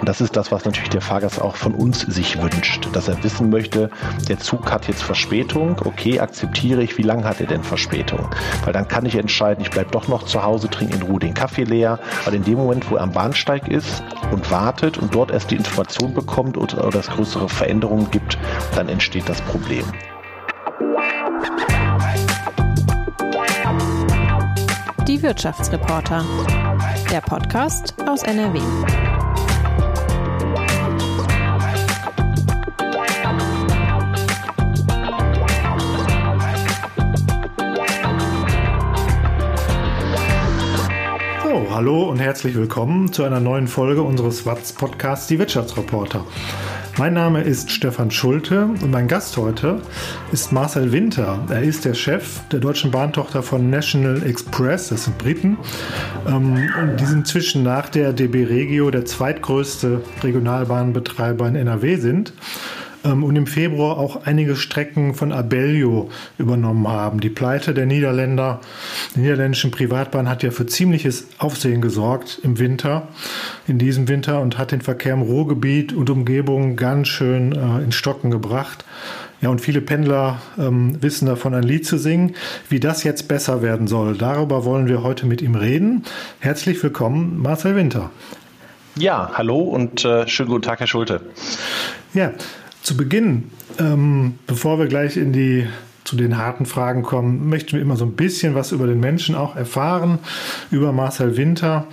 Und das ist das, was natürlich der Fahrgast auch von uns sich wünscht, dass er wissen möchte, der Zug hat jetzt Verspätung, okay, akzeptiere ich, wie lange hat er denn Verspätung? Weil dann kann ich entscheiden, ich bleibe doch noch zu Hause, trinke in Ruhe den Kaffee leer, weil in dem Moment, wo er am Bahnsteig ist und wartet und dort erst die Information bekommt oder, oder es größere Veränderungen gibt, dann entsteht das Problem. Die Wirtschaftsreporter. Der Podcast aus NRW. Hallo und herzlich willkommen zu einer neuen Folge unseres WATS Podcasts Die Wirtschaftsreporter. Mein Name ist Stefan Schulte und mein Gast heute ist Marcel Winter. Er ist der Chef der deutschen Bahntochter von National Express, das sind Briten. Ähm, und die sind inzwischen nach der DB Regio der zweitgrößte Regionalbahnbetreiber in NRW sind ähm, und im Februar auch einige Strecken von Abellio übernommen haben. Die Pleite der Niederländer, der niederländischen Privatbahn hat ja für ziemliches Aufsehen gesorgt im Winter, in diesem Winter und hat den Verkehr im Ruhrgebiet und Umgebung ganz schön äh, in Stocken gebracht. Ja, und viele Pendler ähm, wissen davon, ein Lied zu singen. Wie das jetzt besser werden soll, darüber wollen wir heute mit ihm reden. Herzlich willkommen, Marcel Winter. Ja, hallo und äh, schönen guten Tag, Herr Schulte. Ja, zu Beginn, ähm, bevor wir gleich in die zu den harten Fragen kommen, möchten wir immer so ein bisschen was über den Menschen auch erfahren, über Marcel Winter.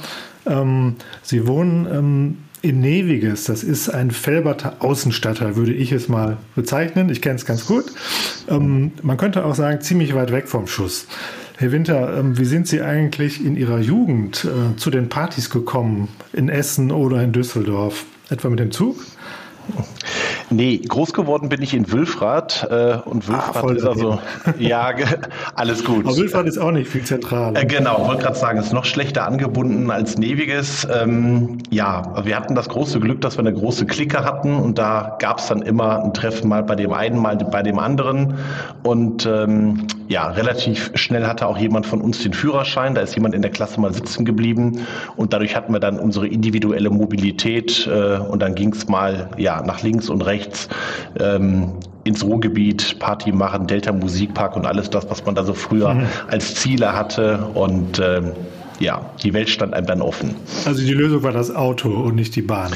Ähm, Sie wohnen ähm, in Neviges, das ist ein Felberter Außenstadtteil, würde ich es mal bezeichnen. Ich kenne es ganz gut. Ähm, man könnte auch sagen, ziemlich weit weg vom Schuss. Herr Winter, ähm, wie sind Sie eigentlich in Ihrer Jugend äh, zu den Partys gekommen, in Essen oder in Düsseldorf? Etwa mit dem Zug? Nee, groß geworden bin ich in Wülfrath äh, und Wülfrath ah, ist also ja alles gut. Aber Wülfrath ist auch nicht viel zentraler. Äh, genau, wollte gerade sagen, ist noch schlechter angebunden als Neviges. Ähm, ja, wir hatten das große Glück, dass wir eine große Clique hatten und da gab es dann immer ein Treffen mal bei dem einen, mal bei dem anderen und ähm, ja, relativ schnell hatte auch jemand von uns den Führerschein. Da ist jemand in der Klasse mal sitzen geblieben und dadurch hatten wir dann unsere individuelle Mobilität äh, und dann ging es mal ja nach links und rechts ähm, ins Ruhrgebiet, Party machen, Delta Musikpark und alles das, was man da so früher mhm. als Ziele hatte und ähm, ja, die Welt stand einem dann offen. Also die Lösung war das Auto und nicht die Bahn.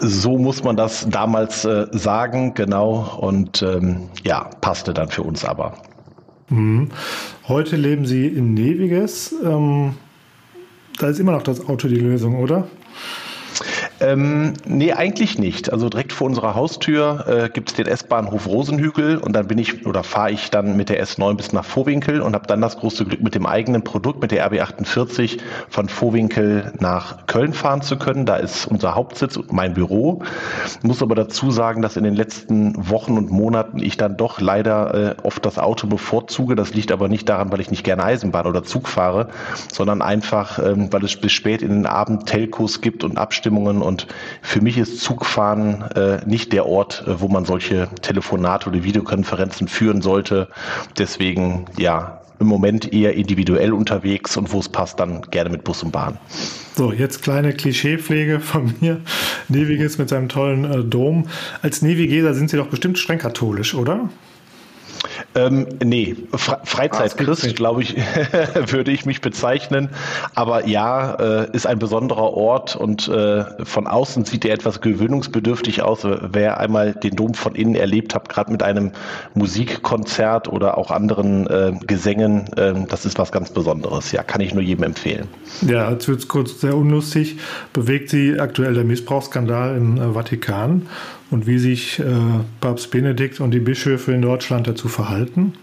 So muss man das damals äh, sagen, genau. Und ähm, ja, passte dann für uns aber. Mhm. Heute leben Sie in Neviges. Ähm, da ist immer noch das Auto die Lösung, oder? Ähm, nee, eigentlich nicht. Also direkt vor unserer Haustür äh, gibt es den S-Bahnhof Rosenhügel und dann bin ich oder fahre ich dann mit der S9 bis nach Vorwinkel und habe dann das große Glück, mit dem eigenen Produkt, mit der RB48 von Vorwinkel nach Köln fahren zu können. Da ist unser Hauptsitz und mein Büro. Muss aber dazu sagen, dass in den letzten Wochen und Monaten ich dann doch leider äh, oft das Auto bevorzuge. Das liegt aber nicht daran, weil ich nicht gerne Eisenbahn oder Zug fahre, sondern einfach, ähm, weil es bis spät in den Abend Telcos gibt und Abstimmungen und für mich ist Zugfahren äh, nicht der Ort, äh, wo man solche Telefonate oder Videokonferenzen führen sollte. Deswegen, ja, im Moment eher individuell unterwegs und wo es passt, dann gerne mit Bus und Bahn. So, jetzt kleine Klischeepflege von mir. Neviges mit seinem tollen äh, Dom. Als Nevigeser sind Sie doch bestimmt streng katholisch, oder? Ähm, nee, Fre Freizeitchrist, ah, glaube ich, würde ich mich bezeichnen. Aber ja, äh, ist ein besonderer Ort und äh, von außen sieht er etwas gewöhnungsbedürftig aus. Wer einmal den Dom von innen erlebt hat, gerade mit einem Musikkonzert oder auch anderen äh, Gesängen, ähm, das ist was ganz Besonderes. Ja, kann ich nur jedem empfehlen. Ja, jetzt wird es kurz sehr unlustig. Bewegt Sie aktuell der Missbrauchsskandal im äh, Vatikan? Und wie sich äh, Papst Benedikt und die Bischöfe in Deutschland dazu verhalten?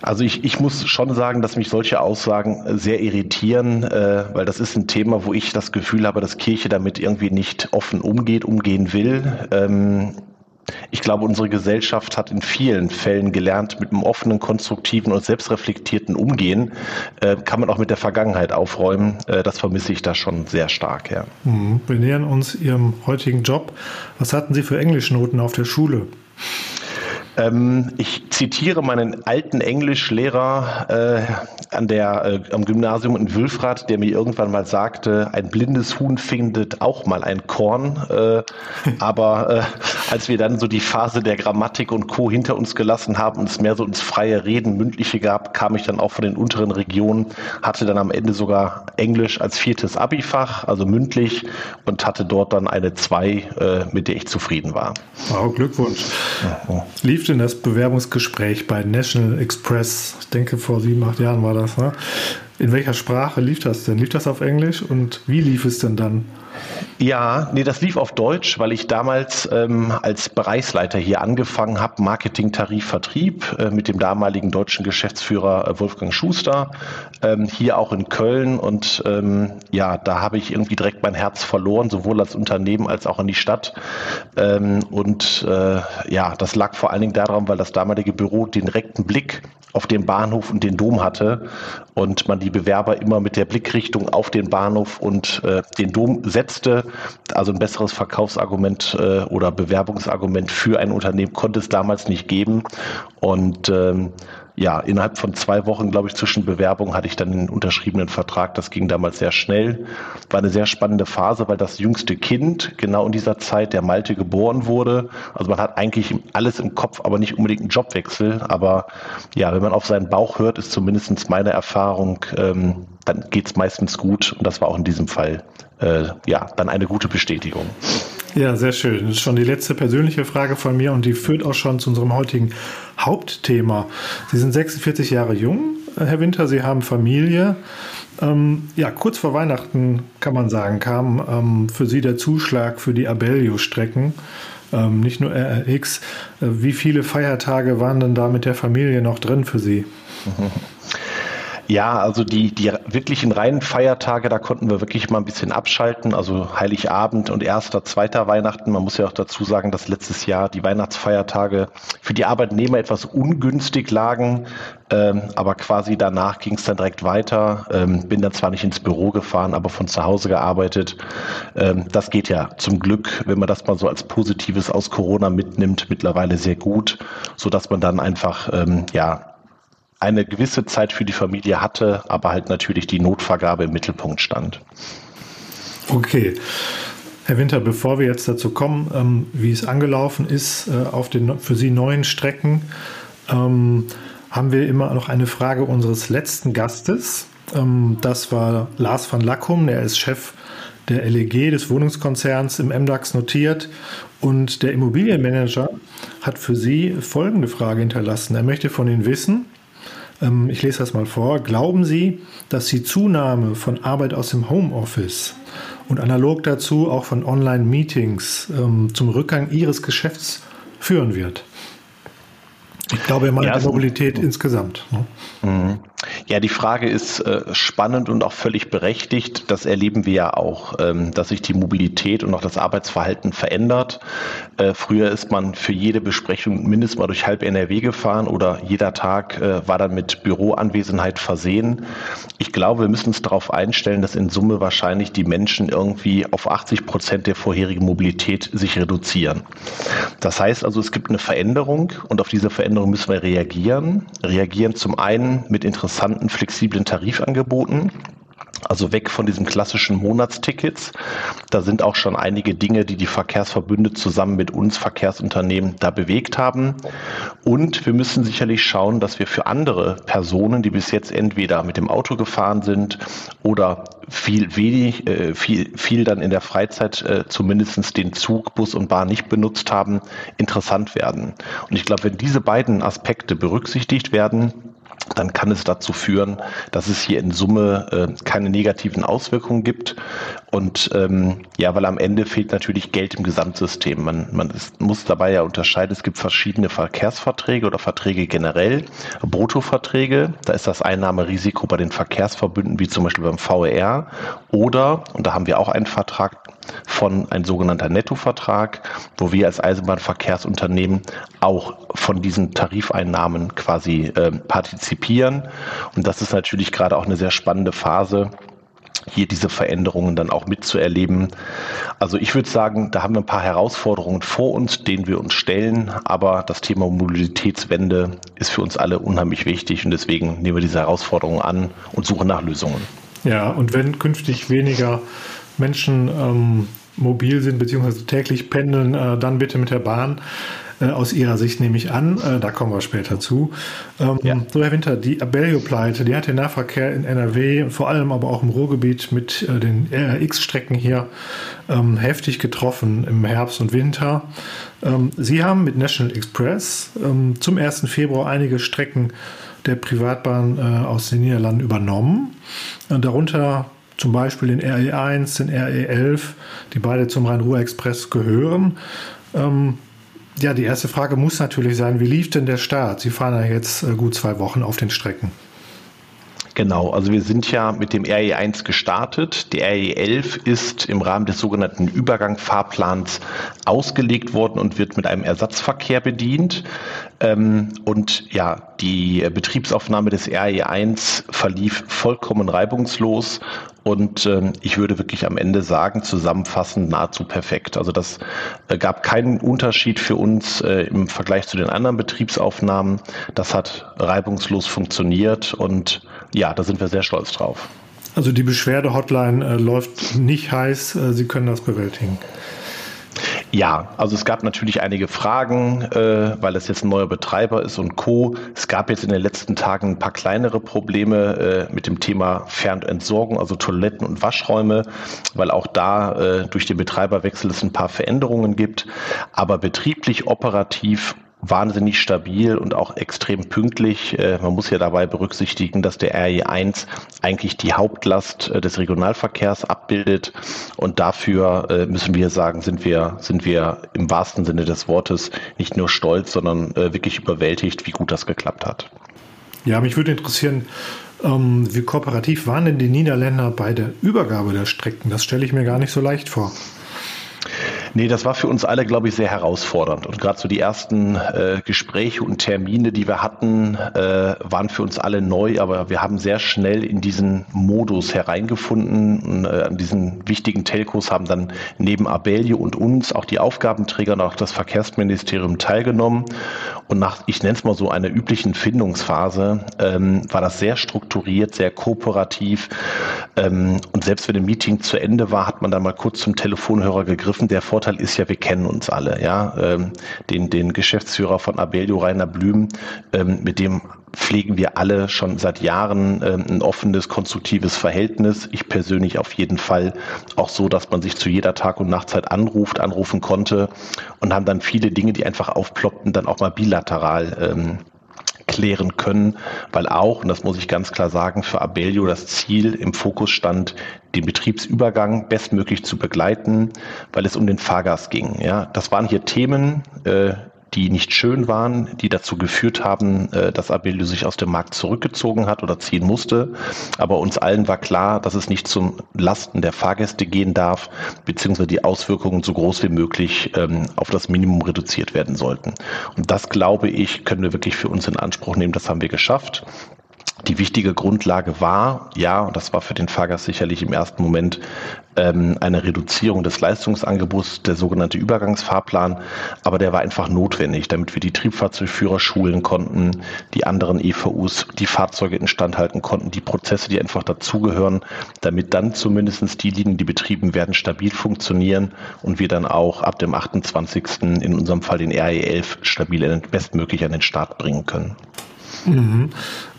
Also ich, ich muss schon sagen, dass mich solche Aussagen sehr irritieren, äh, weil das ist ein Thema, wo ich das Gefühl habe, dass Kirche damit irgendwie nicht offen umgeht, umgehen will. Ähm, ich glaube, unsere Gesellschaft hat in vielen Fällen gelernt, mit einem offenen, konstruktiven und selbstreflektierten Umgehen äh, kann man auch mit der Vergangenheit aufräumen. Äh, das vermisse ich da schon sehr stark. Ja. Mhm. Wir nähern uns Ihrem heutigen Job. Was hatten Sie für Englischnoten auf der Schule? Ähm, ich zitiere meinen alten Englischlehrer äh, an der, äh, am Gymnasium in Wülfrath, der mir irgendwann mal sagte, ein blindes Huhn findet auch mal ein Korn. Äh, aber äh, als wir dann so die Phase der Grammatik und Co. hinter uns gelassen haben und es mehr so ins freie Reden, mündliche gab, kam ich dann auch von den unteren Regionen, hatte dann am Ende sogar Englisch als viertes Abifach, also mündlich und hatte dort dann eine 2, äh, mit der ich zufrieden war. Wow, Glückwunsch. Ja, Lief denn das Bewerbungsgespräch bei National Express? Ich denke, vor sieben, acht Jahren war das. Ne? In welcher Sprache lief das denn? Lief das auf Englisch und wie lief es denn dann? Ja, nee, das lief auf Deutsch, weil ich damals ähm, als Bereichsleiter hier angefangen habe, Marketing, Tarif, Vertrieb äh, mit dem damaligen deutschen Geschäftsführer äh, Wolfgang Schuster, ähm, hier auch in Köln. Und ähm, ja, da habe ich irgendwie direkt mein Herz verloren, sowohl als Unternehmen als auch an die Stadt. Ähm, und äh, ja, das lag vor allen Dingen daran, weil das damalige Büro den direkten Blick auf den Bahnhof und den Dom hatte und man die Bewerber immer mit der Blickrichtung auf den Bahnhof und äh, den Dom setzte. Also ein besseres Verkaufsargument äh, oder Bewerbungsargument für ein Unternehmen konnte es damals nicht geben. Und ähm, ja, innerhalb von zwei Wochen, glaube ich, zwischen Bewerbung hatte ich dann den unterschriebenen Vertrag. Das ging damals sehr schnell. War eine sehr spannende Phase, weil das jüngste Kind genau in dieser Zeit, der Malte, geboren wurde. Also man hat eigentlich alles im Kopf, aber nicht unbedingt einen Jobwechsel. Aber ja, wenn man auf seinen Bauch hört, ist zumindest meine Erfahrung, ähm, dann geht's meistens gut. Und das war auch in diesem Fall äh, ja dann eine gute Bestätigung. Ja, sehr schön. Das ist schon die letzte persönliche Frage von mir und die führt auch schon zu unserem heutigen Hauptthema. Sie sind 46 Jahre jung, Herr Winter, Sie haben Familie. Ähm, ja, kurz vor Weihnachten kann man sagen, kam ähm, für Sie der Zuschlag für die Abellio-Strecken. Ähm, nicht nur RRX. Äh, wie viele Feiertage waren denn da mit der Familie noch drin für Sie? Ja, also die, die wirklichen reinen Feiertage, da konnten wir wirklich mal ein bisschen abschalten. Also Heiligabend und erster, zweiter Weihnachten. Man muss ja auch dazu sagen, dass letztes Jahr die Weihnachtsfeiertage für die Arbeitnehmer etwas ungünstig lagen. Ähm, aber quasi danach ging es dann direkt weiter. Ähm, bin dann zwar nicht ins Büro gefahren, aber von zu Hause gearbeitet. Ähm, das geht ja zum Glück, wenn man das mal so als Positives aus Corona mitnimmt, mittlerweile sehr gut, so dass man dann einfach ähm, ja eine gewisse Zeit für die Familie hatte, aber halt natürlich die Notvergabe im Mittelpunkt stand. Okay. Herr Winter, bevor wir jetzt dazu kommen, ähm, wie es angelaufen ist äh, auf den für Sie neuen Strecken, ähm, haben wir immer noch eine Frage unseres letzten Gastes. Ähm, das war Lars van Lackum, der ist Chef der LEG des Wohnungskonzerns im MDAX notiert. Und der Immobilienmanager hat für Sie folgende Frage hinterlassen. Er möchte von Ihnen wissen, ich lese das mal vor. Glauben Sie, dass die Zunahme von Arbeit aus dem Homeoffice und analog dazu auch von Online-Meetings ähm, zum Rückgang Ihres Geschäfts führen wird? Ich glaube, er meint ja, Mobilität insgesamt. Ne? Mhm. Ja, die Frage ist äh, spannend und auch völlig berechtigt. Das erleben wir ja auch, ähm, dass sich die Mobilität und auch das Arbeitsverhalten verändert. Äh, früher ist man für jede Besprechung mindestens mal durch halb NRW gefahren oder jeder Tag äh, war dann mit Büroanwesenheit versehen. Ich glaube, wir müssen uns darauf einstellen, dass in Summe wahrscheinlich die Menschen irgendwie auf 80 Prozent der vorherigen Mobilität sich reduzieren. Das heißt also, es gibt eine Veränderung und auf diese Veränderung müssen wir reagieren. Reagieren zum einen mit interessanten, flexiblen Tarifangeboten. Also weg von diesen klassischen Monatstickets. Da sind auch schon einige Dinge, die die Verkehrsverbünde zusammen mit uns Verkehrsunternehmen da bewegt haben. Und wir müssen sicherlich schauen, dass wir für andere Personen, die bis jetzt entweder mit dem Auto gefahren sind oder viel wenig, äh, viel, viel dann in der Freizeit äh, zumindest den Zug, Bus und Bahn nicht benutzt haben, interessant werden. Und ich glaube, wenn diese beiden Aspekte berücksichtigt werden, dann kann es dazu führen, dass es hier in Summe äh, keine negativen Auswirkungen gibt. Und ähm, ja, weil am Ende fehlt natürlich Geld im Gesamtsystem. Man, man ist, muss dabei ja unterscheiden, es gibt verschiedene Verkehrsverträge oder Verträge generell. Bruttoverträge, da ist das Einnahmerisiko bei den Verkehrsverbünden, wie zum Beispiel beim VR. Oder, und da haben wir auch einen Vertrag von ein sogenannter Nettovertrag, wo wir als Eisenbahnverkehrsunternehmen auch von diesen Tarifeinnahmen quasi äh, partizipieren. Und das ist natürlich gerade auch eine sehr spannende Phase, hier diese Veränderungen dann auch mitzuerleben. Also ich würde sagen, da haben wir ein paar Herausforderungen vor uns, denen wir uns stellen, aber das Thema Mobilitätswende ist für uns alle unheimlich wichtig und deswegen nehmen wir diese Herausforderungen an und suchen nach Lösungen. Ja, und wenn künftig weniger Menschen ähm, mobil sind bzw. täglich pendeln, äh, dann bitte mit der Bahn. Äh, aus Ihrer Sicht nehme ich an, äh, da kommen wir später zu. Ähm, ja. So, Herr Winter, die Abellio-Pleite, die hat den Nahverkehr in NRW, vor allem aber auch im Ruhrgebiet mit äh, den RX-Strecken hier ähm, heftig getroffen im Herbst und Winter. Ähm, Sie haben mit National Express ähm, zum 1. Februar einige Strecken der Privatbahn aus den Niederlanden übernommen. darunter zum Beispiel den RE1, den RE11, die beide zum Rhein-Ruhr-Express gehören. Ähm, ja, die erste Frage muss natürlich sein, wie lief denn der Start? Sie fahren ja jetzt äh, gut zwei Wochen auf den Strecken. Genau, also wir sind ja mit dem RE1 gestartet. Der RE11 ist im Rahmen des sogenannten Übergangfahrplans ausgelegt worden und wird mit einem Ersatzverkehr bedient. Ähm, und ja, die Betriebsaufnahme des RE1 verlief vollkommen reibungslos und ähm, ich würde wirklich am Ende sagen, zusammenfassend nahezu perfekt. Also das äh, gab keinen Unterschied für uns äh, im Vergleich zu den anderen Betriebsaufnahmen. Das hat reibungslos funktioniert und ja, da sind wir sehr stolz drauf. Also die Beschwerde-Hotline äh, läuft nicht heiß, äh, Sie können das bewältigen. Ja, also es gab natürlich einige Fragen, äh, weil es jetzt ein neuer Betreiber ist und Co. Es gab jetzt in den letzten Tagen ein paar kleinere Probleme äh, mit dem Thema Fernentsorgung, also Toiletten und Waschräume, weil auch da äh, durch den Betreiberwechsel es ein paar Veränderungen gibt. Aber betrieblich, operativ wahnsinnig stabil und auch extrem pünktlich. Äh, man muss ja dabei berücksichtigen, dass der RE1 eigentlich die Hauptlast äh, des Regionalverkehrs abbildet. Und dafür äh, müssen wir sagen, sind wir, sind wir im wahrsten Sinne des Wortes nicht nur stolz, sondern wirklich überwältigt, wie gut das geklappt hat. Ja, mich würde interessieren, ähm, wie kooperativ waren denn die Niederländer bei der Übergabe der Strecken? Das stelle ich mir gar nicht so leicht vor. Nee, das war für uns alle, glaube ich, sehr herausfordernd. Und gerade so die ersten äh, Gespräche und Termine, die wir hatten, äh, waren für uns alle neu, aber wir haben sehr schnell in diesen Modus hereingefunden. Und, äh, an diesen wichtigen Telcos haben dann neben Abelio und uns auch die Aufgabenträger und auch das Verkehrsministerium teilgenommen. Und nach, ich nenne es mal so, einer üblichen Findungsphase, ähm, war das sehr strukturiert, sehr kooperativ. Ähm, und selbst wenn ein Meeting zu Ende war, hat man dann mal kurz zum Telefonhörer gegriffen, der vor Vorteil ist ja, wir kennen uns alle, ja. Ähm, den, den Geschäftsführer von Abelio, Rainer Blüm, ähm, mit dem pflegen wir alle schon seit Jahren ähm, ein offenes, konstruktives Verhältnis. Ich persönlich auf jeden Fall auch so, dass man sich zu jeder Tag- und Nachtzeit anruft, anrufen konnte und haben dann viele Dinge, die einfach aufploppten, dann auch mal bilateral ähm, klären können, weil auch, und das muss ich ganz klar sagen, für Abellio das Ziel im Fokus stand, den Betriebsübergang bestmöglich zu begleiten, weil es um den Fahrgast ging. Ja, das waren hier Themen, äh, die nicht schön waren, die dazu geführt haben, äh, dass Abellio sich aus dem Markt zurückgezogen hat oder ziehen musste. Aber uns allen war klar, dass es nicht zum Lasten der Fahrgäste gehen darf, beziehungsweise die Auswirkungen so groß wie möglich ähm, auf das Minimum reduziert werden sollten. Und das, glaube ich, können wir wirklich für uns in Anspruch nehmen. Das haben wir geschafft. Die wichtige Grundlage war, ja, und das war für den Fahrgast sicherlich im ersten Moment ähm, eine Reduzierung des Leistungsangebots, der sogenannte Übergangsfahrplan, aber der war einfach notwendig, damit wir die Triebfahrzeugführer schulen konnten, die anderen EVUs, die Fahrzeuge instand halten konnten, die Prozesse, die einfach dazugehören, damit dann zumindest die Linien, die betrieben werden, stabil funktionieren und wir dann auch ab dem 28. in unserem Fall den RE11 stabil bestmöglich an den Start bringen können. Mhm.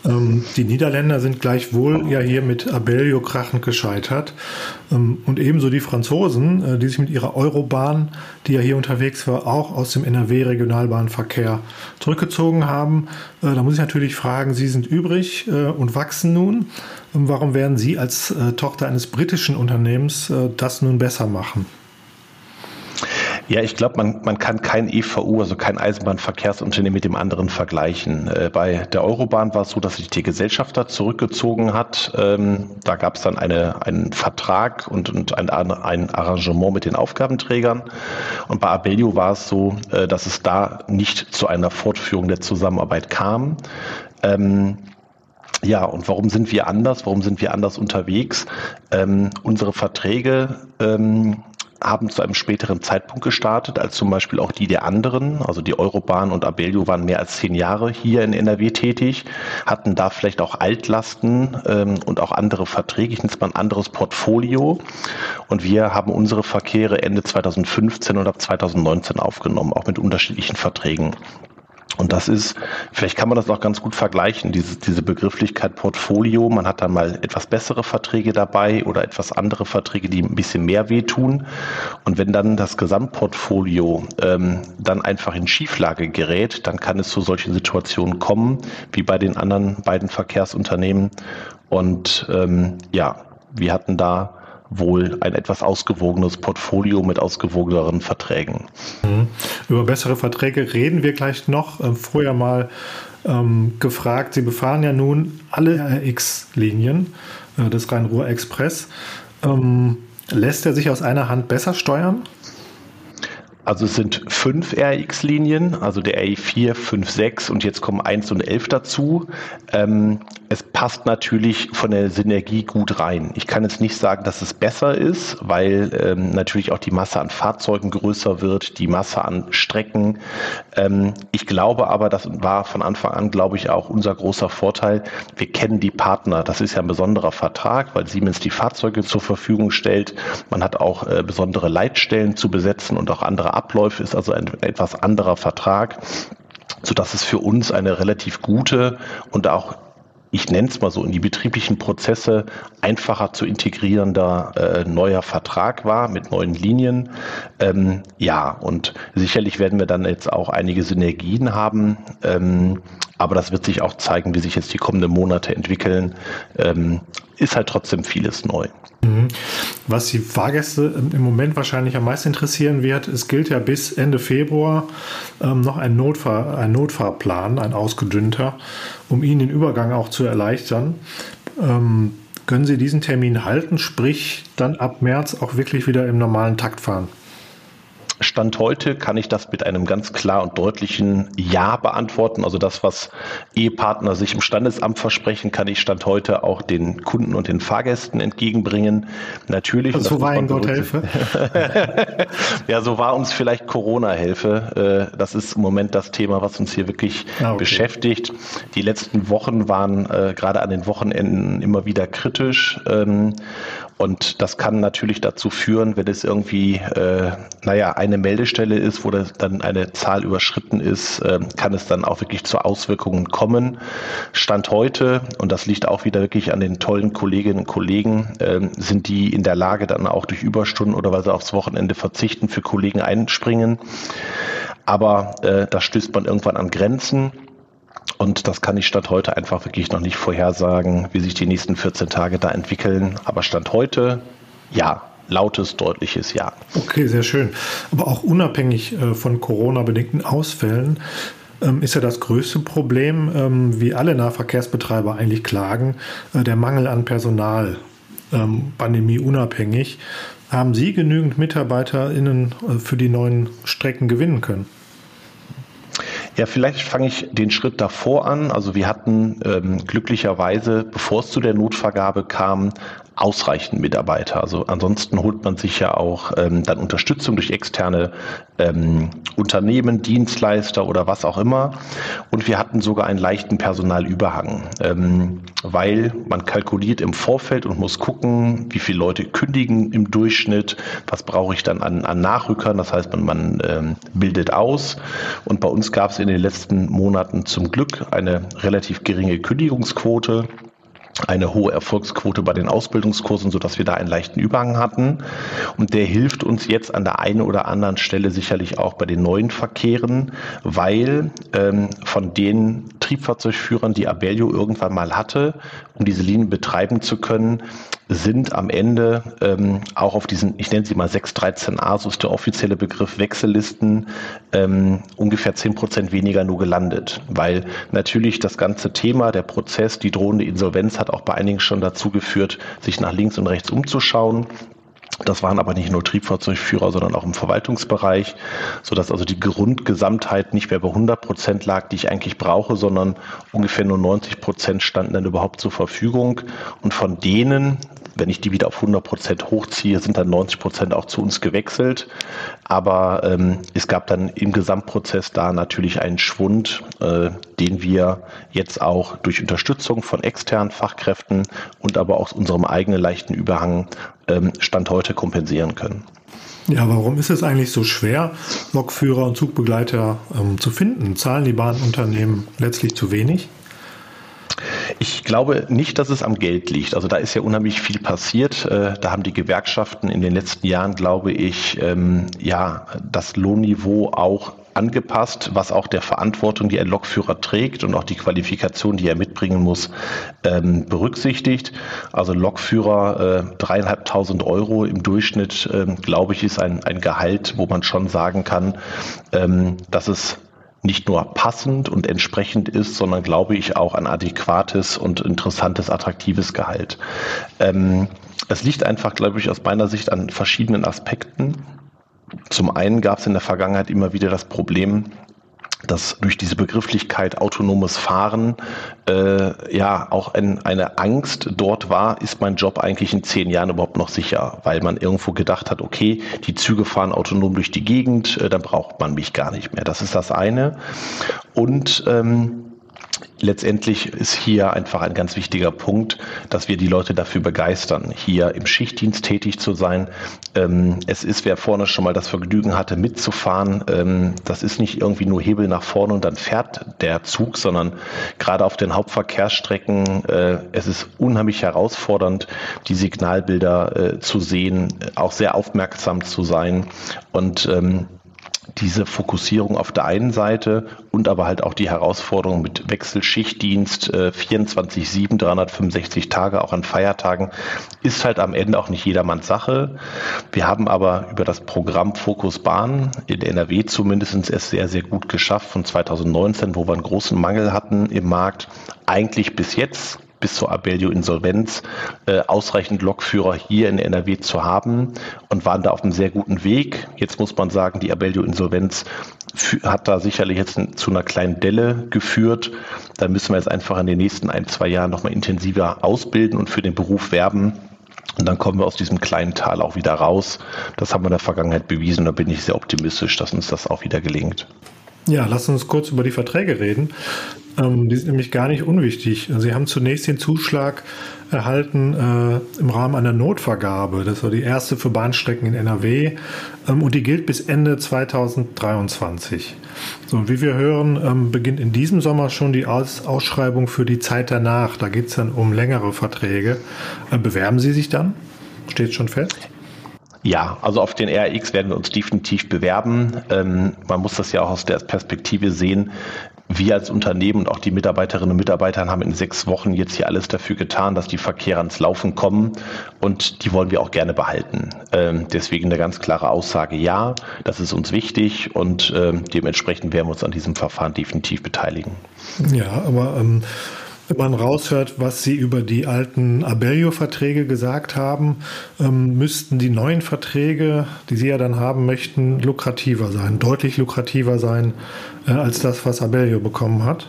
Ähm, die Niederländer sind gleichwohl ja hier mit Abellio krachend gescheitert. Ähm, und ebenso die Franzosen, äh, die sich mit ihrer Eurobahn, die ja hier unterwegs war, auch aus dem NRW-Regionalbahnverkehr zurückgezogen haben. Äh, da muss ich natürlich fragen, Sie sind übrig äh, und wachsen nun. Ähm, warum werden Sie als äh, Tochter eines britischen Unternehmens äh, das nun besser machen? Ja, ich glaube, man, man kann kein EVU, also kein Eisenbahnverkehrsunternehmen mit dem anderen vergleichen. Äh, bei der Eurobahn war es so, dass sich die Gesellschafter zurückgezogen hat. Ähm, da gab es dann eine, einen Vertrag und, und ein, ein Arrangement mit den Aufgabenträgern. Und bei Abellio war es so, äh, dass es da nicht zu einer Fortführung der Zusammenarbeit kam. Ähm, Ja, und warum sind wir anders? Warum sind wir anders unterwegs? Ähm, unsere Verträge ähm, haben zu einem späteren Zeitpunkt gestartet als zum Beispiel auch die der anderen. Also die Eurobahn und Abellio waren mehr als zehn Jahre hier in NRW tätig, hatten da vielleicht auch Altlasten ähm, und auch andere Verträge, ich nenne es mal ein anderes Portfolio. Und wir haben unsere Verkehre Ende 2015 und ab 2019 aufgenommen, auch mit unterschiedlichen Verträgen. Und das ist, vielleicht kann man das auch ganz gut vergleichen, diese, diese Begrifflichkeit Portfolio. Man hat dann mal etwas bessere Verträge dabei oder etwas andere Verträge, die ein bisschen mehr wehtun. Und wenn dann das Gesamtportfolio ähm, dann einfach in Schieflage gerät, dann kann es zu solchen Situationen kommen, wie bei den anderen beiden Verkehrsunternehmen. Und ähm, ja, wir hatten da wohl ein etwas ausgewogenes Portfolio mit ausgewogeneren Verträgen. Mhm. Über bessere Verträge reden wir gleich noch. Ähm, vorher mal ähm, gefragt, Sie befahren ja nun alle RX-Linien äh, des Rhein-Ruhr-Express. Ähm, lässt er sich aus einer Hand besser steuern? Also es sind fünf RX-Linien, also der RE4, 5, 6 und jetzt kommen 1 und 11 dazu. Ähm, es passt natürlich von der Synergie gut rein. Ich kann jetzt nicht sagen, dass es besser ist, weil ähm, natürlich auch die Masse an Fahrzeugen größer wird, die Masse an Strecken. Ähm, ich glaube aber, das war von Anfang an, glaube ich, auch unser großer Vorteil. Wir kennen die Partner. Das ist ja ein besonderer Vertrag, weil Siemens die Fahrzeuge zur Verfügung stellt. Man hat auch äh, besondere Leitstellen zu besetzen und auch andere Abläufe, ist also ein etwas anderer Vertrag sodass es für uns eine relativ gute und auch ich nenne es mal so, in die betrieblichen Prozesse einfacher zu integrierender äh, neuer Vertrag war mit neuen Linien. Ähm, ja, und sicherlich werden wir dann jetzt auch einige Synergien haben. Ähm, aber das wird sich auch zeigen, wie sich jetzt die kommenden Monate entwickeln. Ähm, ist halt trotzdem vieles neu. Mhm. Was die Fahrgäste im Moment wahrscheinlich am meisten interessieren wird, es gilt ja bis Ende Februar ähm, noch ein, Notfahr ein Notfahrplan, ein ausgedünnter, um Ihnen den Übergang auch zu erleichtern. Ähm, können Sie diesen Termin halten, sprich dann ab März auch wirklich wieder im normalen Takt fahren? Stand heute kann ich das mit einem ganz klar und deutlichen Ja beantworten. Also das, was Ehepartner sich im Standesamt versprechen, kann ich Stand heute auch den Kunden und den Fahrgästen entgegenbringen. Natürlich. Also so war ein Gott helfe. ja, so war uns vielleicht Corona helfe. Äh, das ist im Moment das Thema, was uns hier wirklich ah, okay. beschäftigt. Die letzten Wochen waren äh, gerade an den Wochenenden immer wieder kritisch. Und das kann natürlich dazu führen, wenn es irgendwie, äh, naja, eine Meldestelle ist, wo dann eine Zahl überschritten ist, äh, kann es dann auch wirklich zu Auswirkungen kommen. Stand heute, und das liegt auch wieder wirklich an den tollen Kolleginnen und Kollegen, äh, sind die in der Lage, dann auch durch Überstunden oder weil sie aufs Wochenende verzichten, für Kollegen einspringen. Aber äh, da stößt man irgendwann an Grenzen. Und das kann ich Stand heute einfach wirklich noch nicht vorhersagen, wie sich die nächsten 14 Tage da entwickeln. Aber Stand heute, ja, lautes, deutliches Ja. Okay, sehr schön. Aber auch unabhängig äh, von Corona-bedingten Ausfällen ähm, ist ja das größte Problem, ähm, wie alle Nahverkehrsbetreiber eigentlich klagen, äh, der Mangel an Personal, ähm, Pandemie unabhängig. Haben Sie genügend MitarbeiterInnen äh, für die neuen Strecken gewinnen können? Ja, vielleicht fange ich den Schritt davor an. Also wir hatten ähm, glücklicherweise, bevor es zu der Notvergabe kam, ausreichend Mitarbeiter. Also ansonsten holt man sich ja auch ähm, dann Unterstützung durch externe ähm, Unternehmen, Dienstleister oder was auch immer. Und wir hatten sogar einen leichten Personalüberhang, ähm, weil man kalkuliert im Vorfeld und muss gucken, wie viele Leute kündigen im Durchschnitt, was brauche ich dann an, an Nachrückern. Das heißt, man, man ähm, bildet aus. Und bei uns gab es in den letzten Monaten zum Glück eine relativ geringe Kündigungsquote eine hohe Erfolgsquote bei den Ausbildungskursen, sodass wir da einen leichten Überhang hatten. Und der hilft uns jetzt an der einen oder anderen Stelle sicherlich auch bei den neuen Verkehren, weil ähm, von den Triebfahrzeugführern, die Abellio irgendwann mal hatte, um diese Linien betreiben zu können, sind am Ende ähm, auch auf diesen, ich nenne sie mal 613a, so ist der offizielle Begriff, Wechsellisten, ähm, ungefähr 10 Prozent weniger nur gelandet. Weil natürlich das ganze Thema, der Prozess, die drohende Insolvenz hat auch bei einigen schon dazu geführt, sich nach links und rechts umzuschauen. Das waren aber nicht nur Triebfahrzeugführer, sondern auch im Verwaltungsbereich, sodass also die Grundgesamtheit nicht mehr bei 100 Prozent lag, die ich eigentlich brauche, sondern ungefähr nur 90 Prozent standen dann überhaupt zur Verfügung. Und von denen, wenn ich die wieder auf 100 Prozent hochziehe, sind dann 90 Prozent auch zu uns gewechselt. Aber ähm, es gab dann im Gesamtprozess da natürlich einen Schwund, äh, den wir jetzt auch durch Unterstützung von externen Fachkräften und aber auch unserem eigenen leichten Überhang Stand heute kompensieren können. Ja, warum ist es eigentlich so schwer, Lokführer und Zugbegleiter ähm, zu finden? Zahlen die Bahnunternehmen letztlich zu wenig? Ich glaube nicht, dass es am Geld liegt. Also da ist ja unheimlich viel passiert. Äh, da haben die Gewerkschaften in den letzten Jahren, glaube ich, ähm, ja, das Lohnniveau auch angepasst, was auch der Verantwortung, die ein Lokführer trägt und auch die Qualifikation, die er mitbringen muss, ähm, berücksichtigt. Also Lokführer äh, dreieinhalbtausend Euro im Durchschnitt, ähm, glaube ich, ist ein, ein Gehalt, wo man schon sagen kann, ähm, dass es nicht nur passend und entsprechend ist, sondern glaube ich auch ein adäquates und interessantes, attraktives Gehalt. Ähm, es liegt einfach, glaube ich, aus meiner Sicht an verschiedenen Aspekten. Zum einen gab es in der Vergangenheit immer wieder das Problem, dass durch diese Begrifflichkeit autonomes Fahren äh, ja auch ein, eine Angst dort war, ist mein Job eigentlich in zehn Jahren überhaupt noch sicher, weil man irgendwo gedacht hat, okay, die Züge fahren autonom durch die Gegend, äh, dann braucht man mich gar nicht mehr. Das ist das eine. Und ähm, letztendlich ist hier einfach ein ganz wichtiger Punkt, dass wir die Leute dafür begeistern, hier im Schichtdienst tätig zu sein. Ähm, es ist, wer vorne schon mal das Vergnügen hatte, mitzufahren, ähm, das ist nicht irgendwie nur Hebel nach vorne und dann fährt der Zug, sondern gerade auf den Hauptverkehrsstrecken, äh, es ist unheimlich herausfordernd, die Signalbilder äh, zu sehen, auch sehr aufmerksam zu sein und ähm, diese Fokussierung auf der einen Seite und aber halt auch die Herausforderung mit Wechselschichtdienst, äh, 24-7, 365 Tage, auch an Feiertagen, ist halt am Ende auch nicht jedermanns Sache. Wir haben aber über das Programm Fokus Bahn in NRW zumindest es sehr, sehr gut geschafft von 2019, wo wir einen großen Mangel hatten im Markt, eigentlich bis jetzt bis zur Abellio-Insolvenz äh, ausreichend Lokführer hier in NRW zu haben und waren da auf einem sehr guten Weg. Jetzt muss man sagen, die Abellio-Insolvenz hat da sicherlich jetzt zu einer kleinen Delle geführt. Da müssen wir jetzt einfach in den nächsten ein, zwei Jahren nochmal intensiver ausbilden und für den Beruf werben. Und dann kommen wir aus diesem kleinen Tal auch wieder raus. Das haben wir in der Vergangenheit bewiesen. Da bin ich sehr optimistisch, dass uns das auch wieder gelingt. Ja, lass uns kurz über die Verträge reden. Ähm, die sind nämlich gar nicht unwichtig. Sie haben zunächst den Zuschlag erhalten äh, im Rahmen einer Notvergabe. Das war die erste für Bahnstrecken in NRW ähm, und die gilt bis Ende 2023. So, wie wir hören, ähm, beginnt in diesem Sommer schon die Aus Ausschreibung für die Zeit danach. Da geht es dann um längere Verträge. Äh, bewerben Sie sich dann? Steht schon fest? Ja, also auf den RX werden wir uns definitiv bewerben. Ähm, man muss das ja auch aus der Perspektive sehen wir als Unternehmen und auch die Mitarbeiterinnen und Mitarbeiter haben in sechs Wochen jetzt hier alles dafür getan, dass die Verkehre ans Laufen kommen und die wollen wir auch gerne behalten. Ähm, deswegen eine ganz klare Aussage, ja, das ist uns wichtig und ähm, dementsprechend werden wir uns an diesem Verfahren definitiv beteiligen. Ja, aber ähm, wenn man raushört, was Sie über die alten Abellio-Verträge gesagt haben, ähm, müssten die neuen Verträge, die Sie ja dann haben möchten, lukrativer sein, deutlich lukrativer sein äh, als das, was Abellio bekommen hat.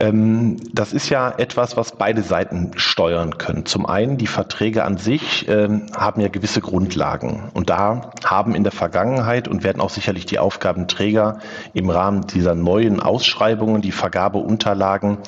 Ähm, das ist ja etwas, was beide Seiten steuern können. Zum einen, die Verträge an sich ähm, haben ja gewisse Grundlagen. Und da haben in der Vergangenheit und werden auch sicherlich die Aufgabenträger im Rahmen dieser neuen Ausschreibungen die Vergabeunterlagen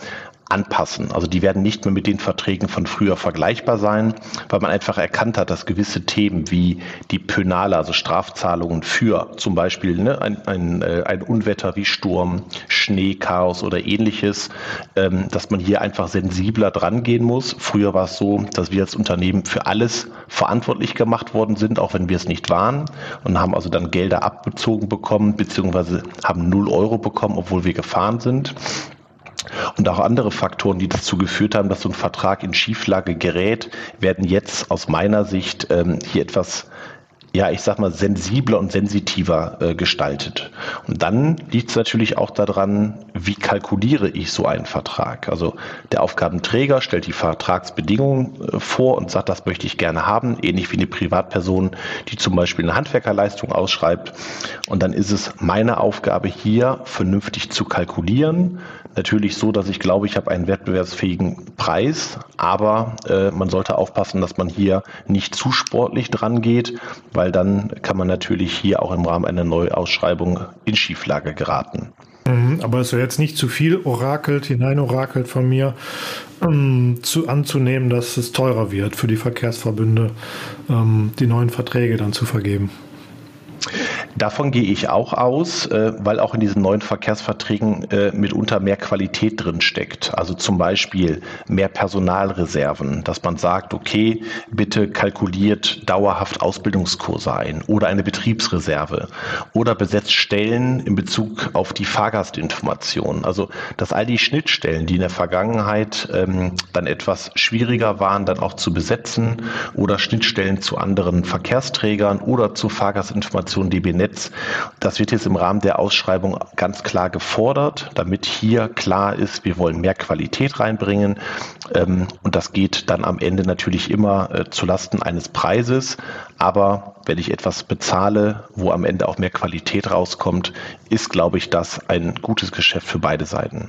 anpassen. Also die werden nicht mehr mit den Verträgen von früher vergleichbar sein, weil man einfach erkannt hat, dass gewisse Themen wie die Pönale, also Strafzahlungen für zum Beispiel ne, ein, ein, äh, ein Unwetter wie Sturm, Schnee, Chaos oder ähnliches, ähm, dass man hier einfach sensibler dran gehen muss. Früher war es so, dass wir als Unternehmen für alles verantwortlich gemacht worden sind, auch wenn wir es nicht waren und haben also dann Gelder abbezogen bekommen, beziehungsweise haben null Euro bekommen, obwohl wir gefahren sind und auch andere Faktoren, die dazu geführt haben, dass so ein Vertrag in Schieflage gerät, werden jetzt aus meiner Sicht ähm, hier etwas ja, ich sag mal, sensibler und sensitiver äh, gestaltet. Und dann liegt es natürlich auch daran, wie kalkuliere ich so einen Vertrag. Also der Aufgabenträger stellt die Vertragsbedingungen äh, vor und sagt, das möchte ich gerne haben, ähnlich wie eine Privatperson, die zum Beispiel eine Handwerkerleistung ausschreibt. Und dann ist es meine Aufgabe hier vernünftig zu kalkulieren. Natürlich so, dass ich glaube, ich habe einen wettbewerbsfähigen Preis, aber äh, man sollte aufpassen, dass man hier nicht zu sportlich dran geht, weil dann kann man natürlich hier auch im Rahmen einer Neuausschreibung in Schieflage geraten. Mhm, aber es wäre jetzt nicht zu viel orakelt, hineinorakelt von mir, ähm, zu, anzunehmen, dass es teurer wird für die Verkehrsverbünde, ähm, die neuen Verträge dann zu vergeben. Davon gehe ich auch aus, äh, weil auch in diesen neuen Verkehrsverträgen äh, mitunter mehr Qualität drin steckt. Also zum Beispiel mehr Personalreserven, dass man sagt, okay, bitte kalkuliert dauerhaft Ausbildungskurse ein oder eine Betriebsreserve oder besetzt Stellen in Bezug auf die Fahrgastinformation. Also, dass all die Schnittstellen, die in der Vergangenheit ähm, dann etwas schwieriger waren, dann auch zu besetzen oder Schnittstellen zu anderen Verkehrsträgern oder zu Fahrgastinformationen DB Netz Netz. Das wird jetzt im Rahmen der Ausschreibung ganz klar gefordert, damit hier klar ist, wir wollen mehr Qualität reinbringen. Ähm, und das geht dann am Ende natürlich immer äh, zulasten eines Preises. Aber wenn ich etwas bezahle, wo am Ende auch mehr Qualität rauskommt, ist, glaube ich, das ein gutes Geschäft für beide Seiten.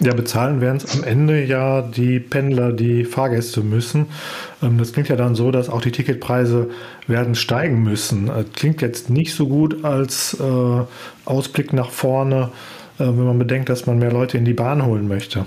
Ja, bezahlen werden es am Ende ja die Pendler, die Fahrgäste müssen. Ähm, das klingt ja dann so, dass auch die Ticketpreise werden steigen müssen. Äh, klingt jetzt nicht so gut als äh, Ausblick nach vorne, äh, wenn man bedenkt, dass man mehr Leute in die Bahn holen möchte.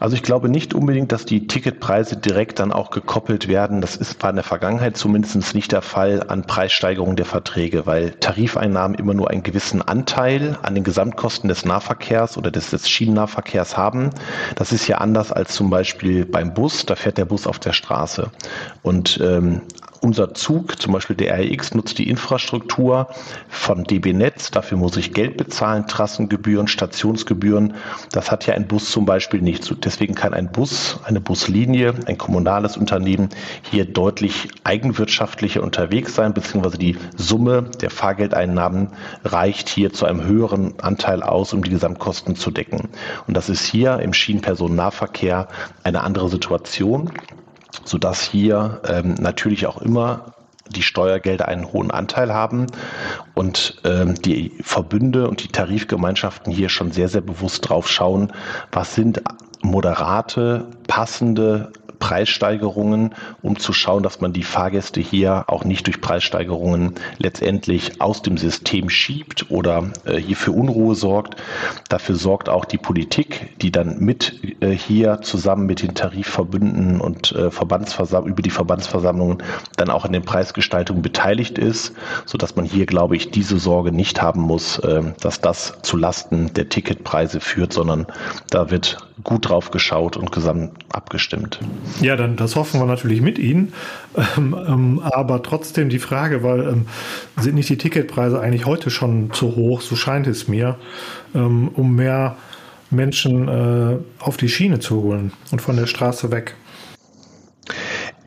Also ich glaube nicht unbedingt, dass die Ticketpreise direkt dann auch gekoppelt werden. Das ist war in der Vergangenheit zumindest nicht der Fall an Preissteigerungen der Verträge, weil Tarifeinnahmen immer nur einen gewissen Anteil an den Gesamtkosten des Nahverkehrs oder des, des Schienennahverkehrs haben. Das ist ja anders als zum Beispiel beim Bus. Da fährt der Bus auf der Straße. Und ähm, unser Zug, zum Beispiel der RX, nutzt die Infrastruktur von DB Netz. Dafür muss ich Geld bezahlen, Trassengebühren, Stationsgebühren. Das hat ja ein Bus zum Beispiel nicht. Deswegen kann ein Bus, eine Buslinie, ein kommunales Unternehmen hier deutlich eigenwirtschaftlicher unterwegs sein, beziehungsweise die Summe der Fahrgeldeinnahmen reicht hier zu einem höheren Anteil aus, um die Gesamtkosten zu decken. Und das ist hier im Schienenpersonennahverkehr eine andere Situation sodass hier ähm, natürlich auch immer die Steuergelder einen hohen Anteil haben und ähm, die Verbünde und die Tarifgemeinschaften hier schon sehr, sehr bewusst drauf schauen, was sind moderate, passende Preissteigerungen, um zu schauen, dass man die Fahrgäste hier auch nicht durch Preissteigerungen letztendlich aus dem System schiebt oder äh, hier für Unruhe sorgt. Dafür sorgt auch die Politik, die dann mit äh, hier zusammen mit den Tarifverbünden und äh, Verbandsversam über die Verbandsversammlungen dann auch in den Preisgestaltungen beteiligt ist, so dass man hier, glaube ich, diese Sorge nicht haben muss, äh, dass das zu Lasten der Ticketpreise führt, sondern da wird gut drauf geschaut und gesamt abgestimmt. Ja, dann das hoffen wir natürlich mit Ihnen. Ähm, ähm, aber trotzdem die Frage, weil ähm, sind nicht die Ticketpreise eigentlich heute schon zu hoch, so scheint es mir, ähm, um mehr Menschen äh, auf die Schiene zu holen und von der Straße weg?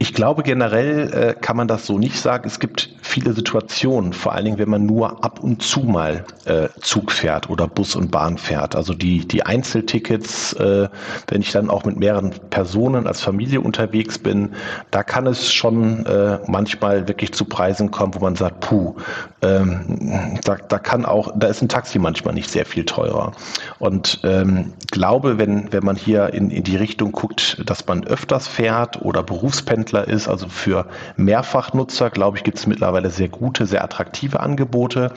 Ich glaube, generell äh, kann man das so nicht sagen. Es gibt viele Situationen, vor allen Dingen, wenn man nur ab und zu mal äh, Zug fährt oder Bus und Bahn fährt. Also die, die Einzeltickets, äh, wenn ich dann auch mit mehreren Personen als Familie unterwegs bin, da kann es schon äh, manchmal wirklich zu Preisen kommen, wo man sagt, puh, ähm, da, da kann auch, da ist ein Taxi manchmal nicht sehr viel teurer. Und ähm, glaube, wenn, wenn man hier in, in die Richtung guckt, dass man öfters fährt oder Berufspendler Händler ist. Also für Mehrfachnutzer, glaube ich, gibt es mittlerweile sehr gute, sehr attraktive Angebote.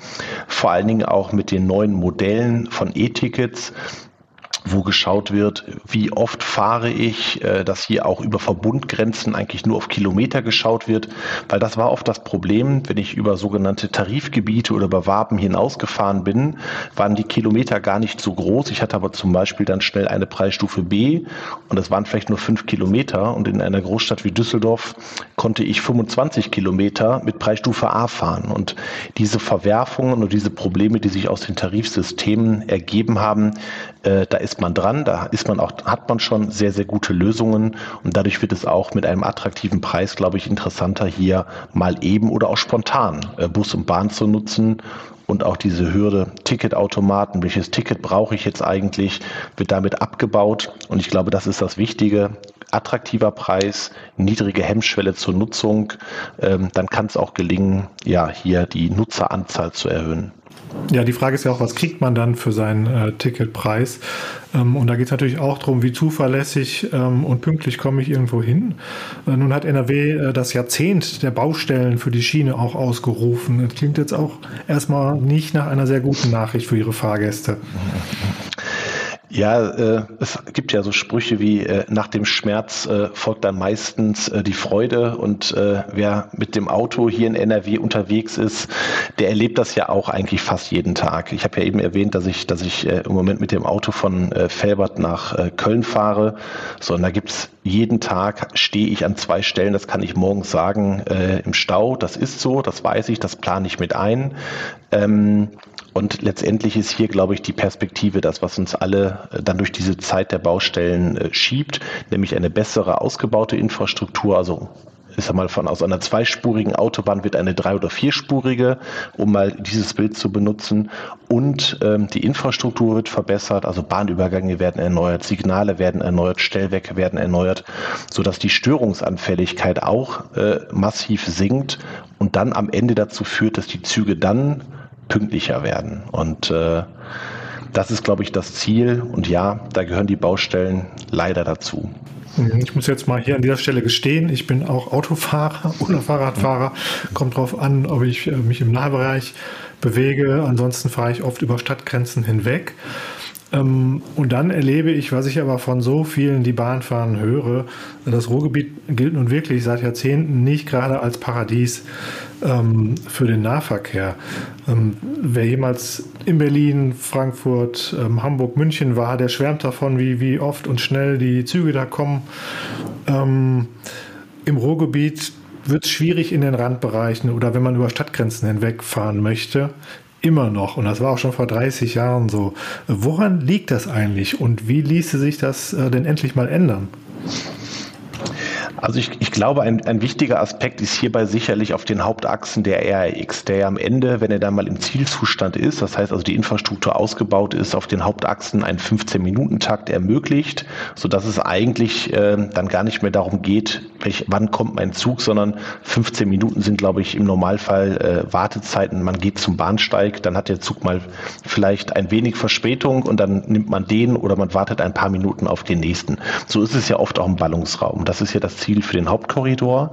Vor allen Dingen auch mit den neuen Modellen von E-Tickets wo geschaut wird, wie oft fahre ich, äh, dass hier auch über Verbundgrenzen eigentlich nur auf Kilometer geschaut wird, weil das war oft das Problem, wenn ich über sogenannte Tarifgebiete oder über Waben hinausgefahren bin, waren die Kilometer gar nicht so groß. Ich hatte aber zum Beispiel dann schnell eine Preisstufe B und es waren vielleicht nur fünf Kilometer. Und in einer Großstadt wie Düsseldorf konnte ich 25 Kilometer mit Preisstufe A fahren. Und diese Verwerfungen und diese Probleme, die sich aus den Tarifsystemen ergeben haben, äh, da ist man dran, da ist man auch, hat man schon sehr, sehr gute Lösungen und dadurch wird es auch mit einem attraktiven Preis, glaube ich, interessanter, hier mal eben oder auch spontan äh, Bus und Bahn zu nutzen und auch diese Hürde Ticketautomaten, welches Ticket brauche ich jetzt eigentlich, wird damit abgebaut. Und ich glaube, das ist das Wichtige. Attraktiver Preis, niedrige Hemmschwelle zur Nutzung, ähm, dann kann es auch gelingen, ja, hier die Nutzeranzahl zu erhöhen. Ja, die Frage ist ja auch, was kriegt man dann für seinen äh, Ticketpreis? Ähm, und da geht es natürlich auch darum, wie zuverlässig ähm, und pünktlich komme ich irgendwo hin. Äh, nun hat NRW äh, das Jahrzehnt der Baustellen für die Schiene auch ausgerufen. Das klingt jetzt auch erstmal nicht nach einer sehr guten Nachricht für Ihre Fahrgäste. Ja, äh, es gibt ja so Sprüche wie äh, nach dem Schmerz äh, folgt dann meistens äh, die Freude und äh, wer mit dem Auto hier in NRW unterwegs ist, der erlebt das ja auch eigentlich fast jeden Tag. Ich habe ja eben erwähnt, dass ich, dass ich äh, im Moment mit dem Auto von äh, Felbert nach äh, Köln fahre. So, und da gibt's jeden Tag stehe ich an zwei Stellen, das kann ich morgens sagen, äh, im Stau. Das ist so, das weiß ich, das plane ich mit ein. Ähm, und letztendlich ist hier, glaube ich, die Perspektive das, was uns alle äh, dann durch diese Zeit der Baustellen äh, schiebt, nämlich eine bessere ausgebaute Infrastruktur, also ich sag mal, von aus einer zweispurigen Autobahn wird eine drei- oder vierspurige, um mal dieses Bild zu benutzen. Und ähm, die Infrastruktur wird verbessert, also Bahnübergänge werden erneuert, Signale werden erneuert, Stellwerke werden erneuert, sodass die Störungsanfälligkeit auch äh, massiv sinkt und dann am Ende dazu führt, dass die Züge dann pünktlicher werden. Und äh, das ist, glaube ich, das Ziel. Und ja, da gehören die Baustellen leider dazu. Mhm. Ich muss jetzt mal hier an dieser Stelle gestehen, ich bin auch Autofahrer oder Fahrradfahrer. Kommt drauf an, ob ich äh, mich im Nahbereich bewege. Ansonsten fahre ich oft über Stadtgrenzen hinweg. Ähm, und dann erlebe ich, was ich aber von so vielen, die Bahn fahren, höre, das Ruhrgebiet gilt nun wirklich seit Jahrzehnten nicht gerade als Paradies ähm, für den Nahverkehr. Ähm, wer jemals in Berlin, Frankfurt, Hamburg, München war, der schwärmt davon, wie, wie oft und schnell die Züge da kommen. Im Ruhrgebiet wird es schwierig in den Randbereichen oder wenn man über Stadtgrenzen hinwegfahren möchte immer noch, und das war auch schon vor 30 Jahren so. Woran liegt das eigentlich und wie ließe sich das äh, denn endlich mal ändern? Also ich, ich glaube, ein, ein wichtiger Aspekt ist hierbei sicherlich auf den Hauptachsen der RRX, der ja am Ende, wenn er dann mal im Zielzustand ist, das heißt also die Infrastruktur ausgebaut ist, auf den Hauptachsen einen 15-Minuten-Takt ermöglicht, sodass es eigentlich äh, dann gar nicht mehr darum geht, welch, wann kommt mein Zug, sondern 15 Minuten sind, glaube ich, im Normalfall äh, Wartezeiten. Man geht zum Bahnsteig, dann hat der Zug mal vielleicht ein wenig Verspätung und dann nimmt man den oder man wartet ein paar Minuten auf den nächsten. So ist es ja oft auch im Ballungsraum. Das ist ja das Ziel für den Hauptkorridor.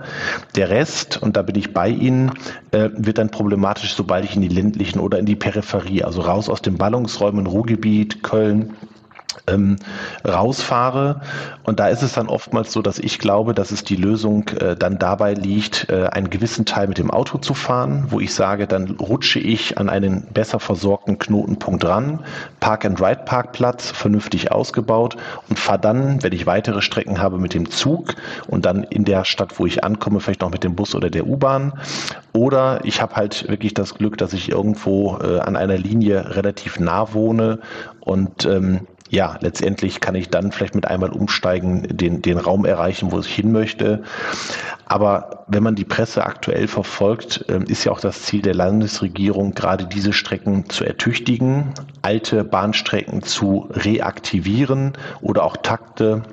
Der Rest, und da bin ich bei Ihnen, äh, wird dann problematisch, sobald ich in die ländlichen oder in die Peripherie, also raus aus den Ballungsräumen, Ruhrgebiet, Köln, ähm, rausfahre. Und da ist es dann oftmals so, dass ich glaube, dass es die Lösung äh, dann dabei liegt, äh, einen gewissen Teil mit dem Auto zu fahren, wo ich sage, dann rutsche ich an einen besser versorgten Knotenpunkt ran, Park-and-Ride-Parkplatz, vernünftig ausgebaut und fahre dann, wenn ich weitere Strecken habe, mit dem Zug und dann in der Stadt, wo ich ankomme, vielleicht noch mit dem Bus oder der U-Bahn. Oder ich habe halt wirklich das Glück, dass ich irgendwo äh, an einer Linie relativ nah wohne und ähm, ja, letztendlich kann ich dann vielleicht mit einmal umsteigen, den, den Raum erreichen, wo ich hin möchte. Aber wenn man die Presse aktuell verfolgt, ähm, ist ja auch das Ziel der Landesregierung, gerade diese Strecken zu ertüchtigen, alte Bahnstrecken zu reaktivieren oder auch Takte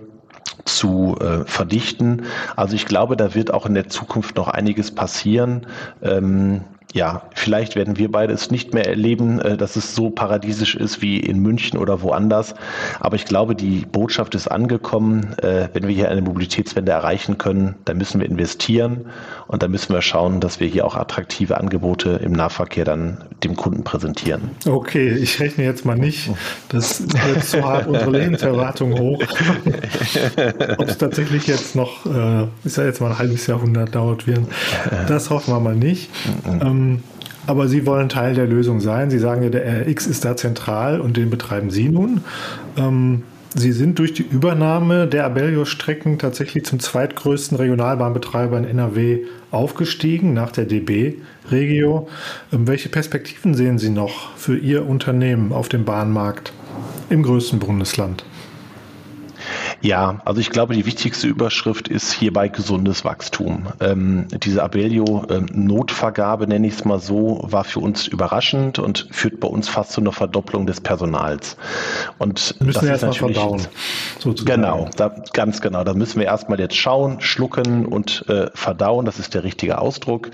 zu äh, verdichten. Also ich glaube, da wird auch in der Zukunft noch einiges passieren. Ähm, ja, vielleicht werden wir beide es nicht mehr erleben, äh, dass es so paradiesisch ist wie in München oder woanders. Aber ich glaube, die Botschaft ist angekommen. Äh, wenn wir hier eine Mobilitätswende erreichen können, dann müssen wir investieren und dann müssen wir schauen, dass wir hier auch attraktive Angebote im Nahverkehr dann dem Kunden präsentieren. Okay, ich rechne jetzt mal nicht. Das wird zu hart unsere Lebenserwartung hoch. Ob es tatsächlich jetzt noch, äh, ist ja jetzt mal ein halbes Jahrhundert dauert, wird, das hoffen wir mal nicht. Ähm, ähm, aber Sie wollen Teil der Lösung sein. Sie sagen ja, der RX ist da zentral und den betreiben Sie nun. Ähm, Sie sind durch die Übernahme der Abellio-Strecken tatsächlich zum zweitgrößten Regionalbahnbetreiber in NRW aufgestiegen, nach der DB Regio. Ähm, welche Perspektiven sehen Sie noch für Ihr Unternehmen auf dem Bahnmarkt? im größten Bundesland. Ja, also ich glaube, die wichtigste Überschrift ist hierbei gesundes Wachstum. Ähm, diese Abellio-Notvergabe, ähm, nenne ich es mal so, war für uns überraschend und führt bei uns fast zu einer Verdopplung des Personals. Und müssen das wir natürlich verdauen, sozusagen. genau, da, ganz genau. Da müssen wir erstmal jetzt schauen, schlucken und äh, verdauen. Das ist der richtige Ausdruck.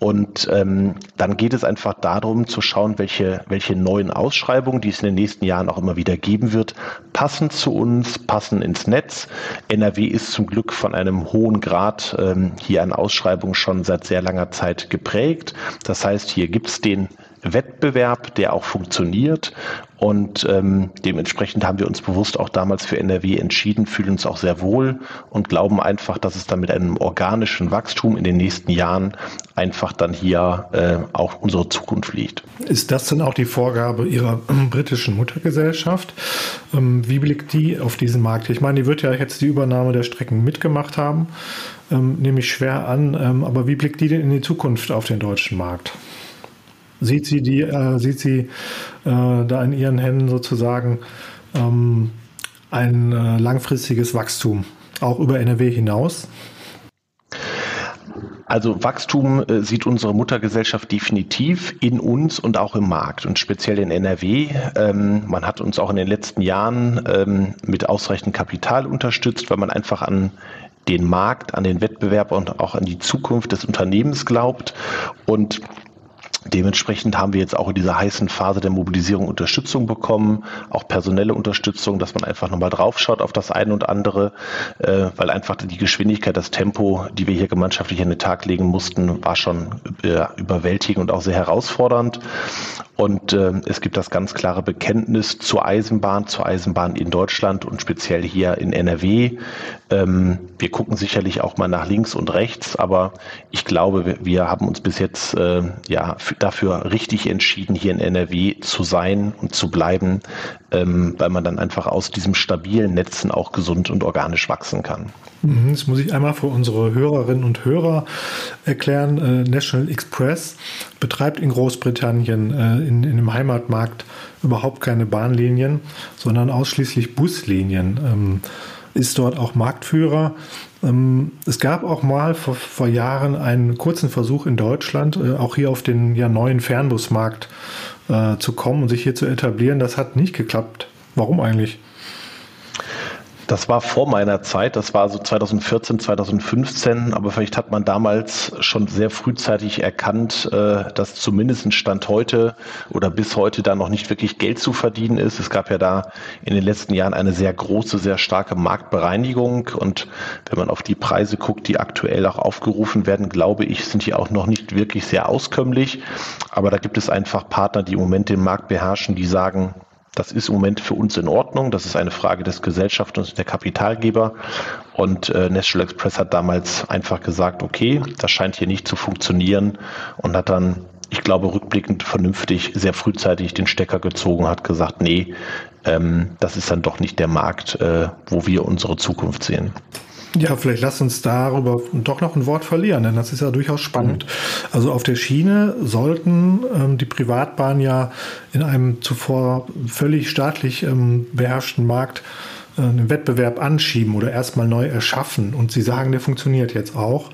Und ähm, dann geht es einfach darum zu schauen, welche, welche neuen Ausschreibungen, die es in den nächsten Jahren auch immer wieder geben wird, passen zu uns, passen ins Netz. NRW ist zum Glück von einem hohen Grad ähm, hier an Ausschreibungen schon seit sehr langer Zeit geprägt. Das heißt, hier gibt es den Wettbewerb, der auch funktioniert. Und ähm, dementsprechend haben wir uns bewusst auch damals für NRW entschieden, fühlen uns auch sehr wohl und glauben einfach, dass es dann mit einem organischen Wachstum in den nächsten Jahren einfach dann hier äh, auch unsere Zukunft liegt. Ist das denn auch die Vorgabe Ihrer äh, britischen Muttergesellschaft? Ähm, wie blickt die auf diesen Markt? Ich meine, die wird ja jetzt die Übernahme der Strecken mitgemacht haben, ähm, nehme ich schwer an. Ähm, aber wie blickt die denn in die Zukunft auf den deutschen Markt? Sieht sie, die, äh, sieht sie äh, da in ihren Händen sozusagen ähm, ein äh, langfristiges Wachstum, auch über NRW hinaus? Also Wachstum äh, sieht unsere Muttergesellschaft definitiv in uns und auch im Markt und speziell in NRW. Ähm, man hat uns auch in den letzten Jahren ähm, mit ausreichend Kapital unterstützt, weil man einfach an den Markt, an den Wettbewerb und auch an die Zukunft des Unternehmens glaubt. Und Dementsprechend haben wir jetzt auch in dieser heißen Phase der Mobilisierung Unterstützung bekommen, auch personelle Unterstützung, dass man einfach nochmal draufschaut auf das eine und andere, äh, weil einfach die Geschwindigkeit, das Tempo, die wir hier gemeinschaftlich an den Tag legen mussten, war schon äh, überwältigend und auch sehr herausfordernd. Und äh, es gibt das ganz klare Bekenntnis zur Eisenbahn, zur Eisenbahn in Deutschland und speziell hier in NRW. Ähm, wir gucken sicherlich auch mal nach links und rechts, aber ich glaube, wir, wir haben uns bis jetzt äh, ja dafür richtig entschieden, hier in NRW zu sein und zu bleiben, ähm, weil man dann einfach aus diesem stabilen Netzen auch gesund und organisch wachsen kann. Mhm, das muss ich einmal für unsere Hörerinnen und Hörer erklären. Äh, National Express betreibt in Großbritannien äh, in, in dem Heimatmarkt überhaupt keine Bahnlinien, sondern ausschließlich Buslinien. Ist dort auch Marktführer. Ähm, es gab auch mal vor, vor, Jahren einen kurzen Versuch in Deutschland, äh, auch hier auf den ja, neuen Fernbusmarkt äh, zu kommen und sich hier zu etablieren. Das hat nicht geklappt. Warum eigentlich? Das war vor meiner Zeit, das war so 2014, 2015, aber vielleicht hat man damals schon sehr frühzeitig erkannt, äh, dass zumindest Stand heute oder bis heute da noch nicht wirklich Geld zu verdienen ist. Es gab ja da in den letzten Jahren eine sehr große, sehr starke Marktbereinigung und wenn man auf die Preise guckt, die aktuell auch aufgerufen werden, glaube ich, sind die auch noch nicht wirklich sehr auskömmlich. Aber da gibt es einfach Partner, die im Moment den Markt beherrschen, die sagen, das ist im Moment für uns in Ordnung. Das ist eine Frage des Gesellschafts und der Kapitalgeber. Und äh, National Express hat damals einfach gesagt, okay, das scheint hier nicht zu funktionieren und hat dann, ich glaube, rückblickend vernünftig sehr frühzeitig den Stecker gezogen, hat gesagt, nee, ähm, das ist dann doch nicht der Markt, äh, wo wir unsere Zukunft sehen. Ja, vielleicht lass uns darüber doch noch ein Wort verlieren, denn das ist ja durchaus spannend. Mhm. Also auf der Schiene sollten ähm, die Privatbahnen ja in einem zuvor völlig staatlich ähm, beherrschten Markt äh, einen Wettbewerb anschieben oder erstmal neu erschaffen. Und Sie sagen, der funktioniert jetzt auch.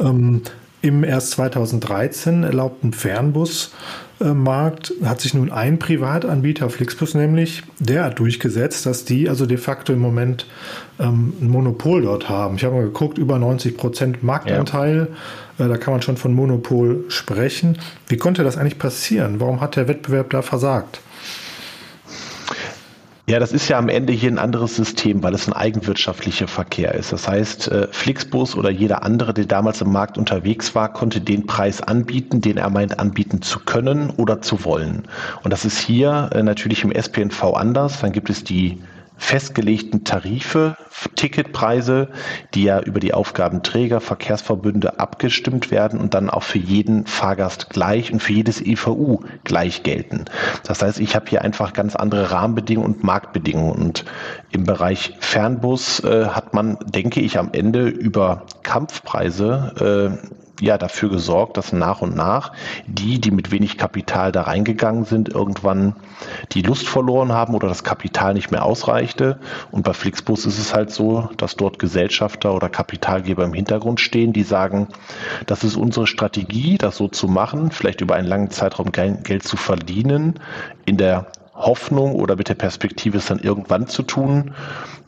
Ähm, Im erst 2013 erlaubten Fernbus Markt hat sich nun ein Privatanbieter, Flixbus nämlich, der hat durchgesetzt, dass die also de facto im Moment ähm, ein Monopol dort haben. Ich habe mal geguckt, über 90 Prozent Marktanteil, ja. äh, da kann man schon von Monopol sprechen. Wie konnte das eigentlich passieren? Warum hat der Wettbewerb da versagt? Ja, das ist ja am Ende hier ein anderes System, weil es ein eigenwirtschaftlicher Verkehr ist. Das heißt, äh, Flixbus oder jeder andere, der damals im Markt unterwegs war, konnte den Preis anbieten, den er meint anbieten zu können oder zu wollen. Und das ist hier äh, natürlich im SPNV anders. Dann gibt es die festgelegten Tarife, Ticketpreise, die ja über die Aufgabenträger, Verkehrsverbünde abgestimmt werden und dann auch für jeden Fahrgast gleich und für jedes EVU gleich gelten. Das heißt, ich habe hier einfach ganz andere Rahmenbedingungen und Marktbedingungen. Und im Bereich Fernbus äh, hat man, denke ich, am Ende über Kampfpreise äh, ja dafür gesorgt, dass nach und nach die, die mit wenig Kapital da reingegangen sind, irgendwann die Lust verloren haben oder das Kapital nicht mehr ausreichte. Und bei Flixbus ist es halt so, dass dort Gesellschafter oder Kapitalgeber im Hintergrund stehen, die sagen, das ist unsere Strategie, das so zu machen, vielleicht über einen langen Zeitraum Geld zu verdienen, in der Hoffnung oder mit der Perspektive, es dann irgendwann zu tun.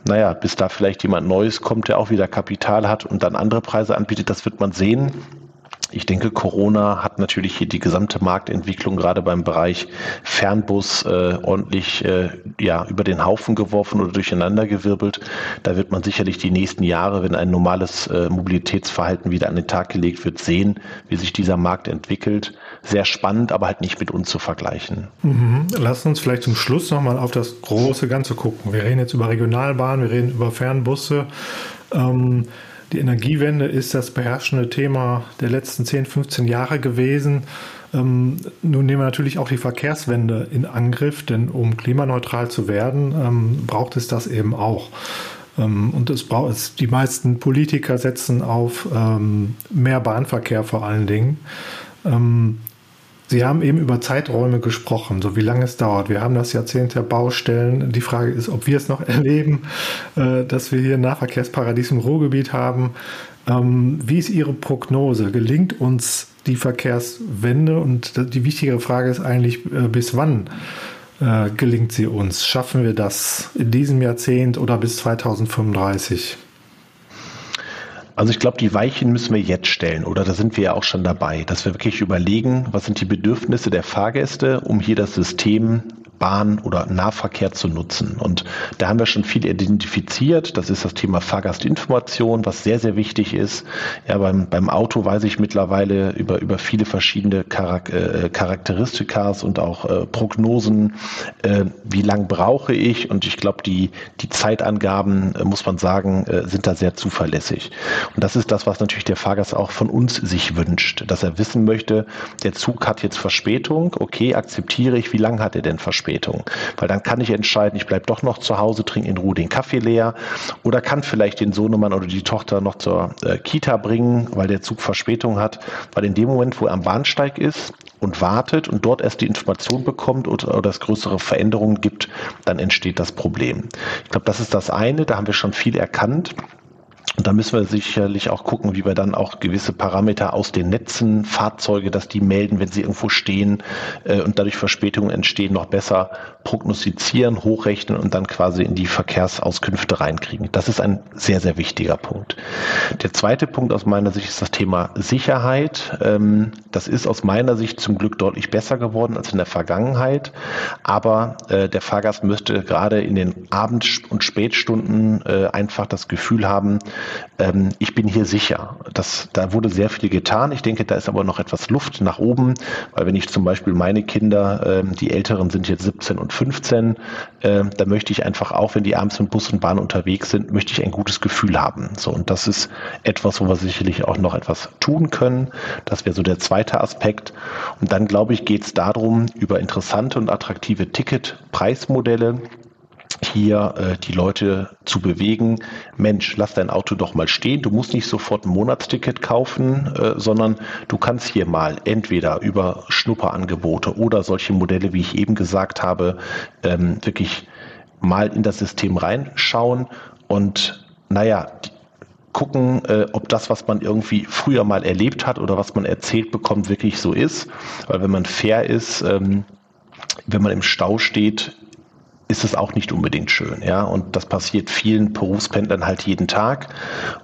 Naja, bis da vielleicht jemand Neues kommt, der auch wieder Kapital hat und dann andere Preise anbietet, das wird man sehen. Ich denke, Corona hat natürlich hier die gesamte Marktentwicklung gerade beim Bereich Fernbus äh, ordentlich äh, ja, über den Haufen geworfen oder durcheinandergewirbelt. Da wird man sicherlich die nächsten Jahre, wenn ein normales äh, Mobilitätsverhalten wieder an den Tag gelegt wird, sehen, wie sich dieser Markt entwickelt. Sehr spannend, aber halt nicht mit uns zu vergleichen. Mhm. Lass uns vielleicht zum Schluss nochmal auf das große Ganze gucken. Wir reden jetzt über Regionalbahnen, wir reden über Fernbusse. Ähm, die Energiewende ist das beherrschende Thema der letzten 10, 15 Jahre gewesen. Ähm, nun nehmen wir natürlich auch die Verkehrswende in Angriff, denn um klimaneutral zu werden, ähm, braucht es das eben auch. Ähm, und es braucht es, die meisten Politiker setzen auf ähm, mehr Bahnverkehr vor allen Dingen. Sie haben eben über Zeiträume gesprochen, so wie lange es dauert. Wir haben das Jahrzehnt der Baustellen. Die Frage ist, ob wir es noch erleben, äh, dass wir hier ein Nahverkehrsparadies im Ruhrgebiet haben. Ähm, wie ist Ihre Prognose? Gelingt uns die Verkehrswende? Und die wichtigere Frage ist eigentlich, äh, bis wann äh, gelingt sie uns? Schaffen wir das in diesem Jahrzehnt oder bis 2035? Also ich glaube, die Weichen müssen wir jetzt stellen oder? Da sind wir ja auch schon dabei, dass wir wirklich überlegen, was sind die Bedürfnisse der Fahrgäste, um hier das System Bahn oder Nahverkehr zu nutzen. Und da haben wir schon viel identifiziert. Das ist das Thema Fahrgastinformation, was sehr, sehr wichtig ist. Ja, beim, beim Auto weiß ich mittlerweile über, über viele verschiedene Charak äh, Charakteristikas und auch äh, Prognosen, äh, wie lang brauche ich. Und ich glaube, die, die Zeitangaben, äh, muss man sagen, äh, sind da sehr zuverlässig. Und das ist das, was natürlich der Fahrgast auch von uns sich wünscht, dass er wissen möchte, der Zug hat jetzt Verspätung. Okay, akzeptiere ich. Wie lange hat er denn Verspätung? Verspätung. Weil dann kann ich entscheiden, ich bleibe doch noch zu Hause, trinke in Ruhe den Kaffee leer oder kann vielleicht den Sohnemann oder die Tochter noch zur äh, Kita bringen, weil der Zug Verspätung hat. Weil in dem Moment, wo er am Bahnsteig ist und wartet und dort erst die Information bekommt oder, oder es größere Veränderungen gibt, dann entsteht das Problem. Ich glaube, das ist das eine, da haben wir schon viel erkannt. Und da müssen wir sicherlich auch gucken, wie wir dann auch gewisse Parameter aus den Netzen, Fahrzeuge, dass die melden, wenn sie irgendwo stehen äh, und dadurch Verspätungen entstehen, noch besser prognostizieren, hochrechnen und dann quasi in die Verkehrsauskünfte reinkriegen. Das ist ein sehr, sehr wichtiger Punkt. Der zweite Punkt aus meiner Sicht ist das Thema Sicherheit. Ähm, das ist aus meiner Sicht zum Glück deutlich besser geworden als in der Vergangenheit. Aber äh, der Fahrgast müsste gerade in den Abend- und Spätstunden äh, einfach das Gefühl haben, ähm, ich bin hier sicher. Das, da wurde sehr viel getan. Ich denke, da ist aber noch etwas Luft nach oben, weil wenn ich zum Beispiel meine Kinder, ähm, die Älteren sind jetzt 17 und 15, äh, da möchte ich einfach auch, wenn die abends mit Bus und Bahn unterwegs sind, möchte ich ein gutes Gefühl haben. So, und das ist etwas, wo wir sicherlich auch noch etwas tun können. Das wäre so der zweite Aspekt. Und dann, glaube ich, geht es darum, über interessante und attraktive Ticketpreismodelle hier äh, die Leute zu bewegen, Mensch, lass dein Auto doch mal stehen. Du musst nicht sofort ein Monatsticket kaufen, äh, sondern du kannst hier mal entweder über Schnupperangebote oder solche Modelle, wie ich eben gesagt habe, ähm, wirklich mal in das System reinschauen und naja, gucken, äh, ob das, was man irgendwie früher mal erlebt hat oder was man erzählt bekommt, wirklich so ist. Weil wenn man fair ist, ähm, wenn man im Stau steht, ist es auch nicht unbedingt schön. Ja? Und das passiert vielen Berufspendlern halt jeden Tag.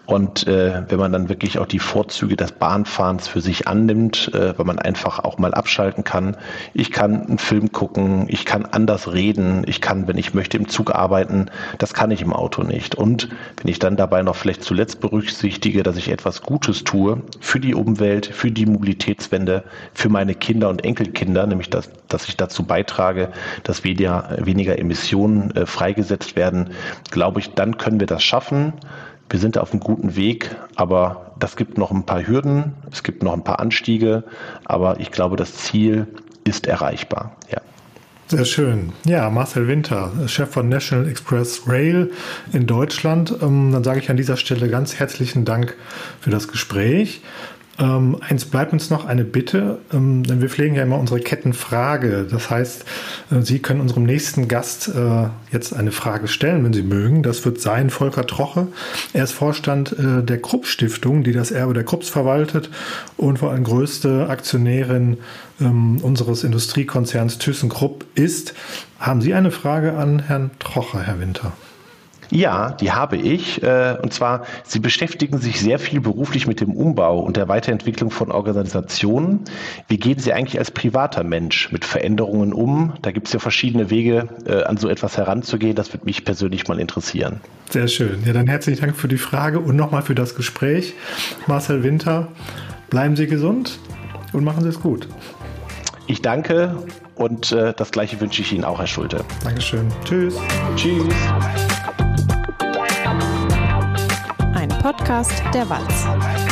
Und äh, wenn man dann wirklich auch die Vorzüge des Bahnfahrens für sich annimmt, äh, weil man einfach auch mal abschalten kann. Ich kann einen Film gucken, ich kann anders reden, ich kann, wenn ich möchte, im Zug arbeiten. Das kann ich im Auto nicht. Und wenn ich dann dabei noch vielleicht zuletzt berücksichtige, dass ich etwas Gutes tue für die Umwelt, für die Mobilitätswende, für meine Kinder und Enkelkinder, nämlich dass, dass ich dazu beitrage, dass weniger, weniger Emissionen Emissionen äh, freigesetzt werden, glaube ich, dann können wir das schaffen. Wir sind auf einem guten Weg, aber das gibt noch ein paar Hürden, es gibt noch ein paar Anstiege, aber ich glaube, das Ziel ist erreichbar. Ja. Sehr schön. Ja, Marcel Winter, Chef von National Express Rail in Deutschland. Ähm, dann sage ich an dieser Stelle ganz herzlichen Dank für das Gespräch. Ähm, eins bleibt uns noch eine Bitte, ähm, denn wir pflegen ja immer unsere Kettenfrage. Das heißt, äh, Sie können unserem nächsten Gast äh, jetzt eine Frage stellen, wenn Sie mögen. Das wird sein Volker Troche. Er ist Vorstand äh, der Krupp Stiftung, die das Erbe der Krupps verwaltet und vor allem größte Aktionärin ähm, unseres Industriekonzerns ThyssenKrupp ist. Haben Sie eine Frage an Herrn Troche, Herr Winter? Ja, die habe ich. Äh, und zwar, Sie beschäftigen sich sehr viel beruflich mit dem Umbau und der Weiterentwicklung von Organisationen. Wie gehen Sie eigentlich als privater Mensch mit Veränderungen um? Da gibt es ja verschiedene Wege, äh, an so etwas heranzugehen. Das würde mich persönlich mal interessieren. Sehr schön. Ja, dann herzlichen Dank für die Frage und nochmal für das Gespräch. Marcel Winter, bleiben Sie gesund und machen Sie es gut. Ich danke und äh, das gleiche wünsche ich Ihnen auch, Herr Schulte. Dankeschön. Tschüss. Tschüss. Podcast der Walz.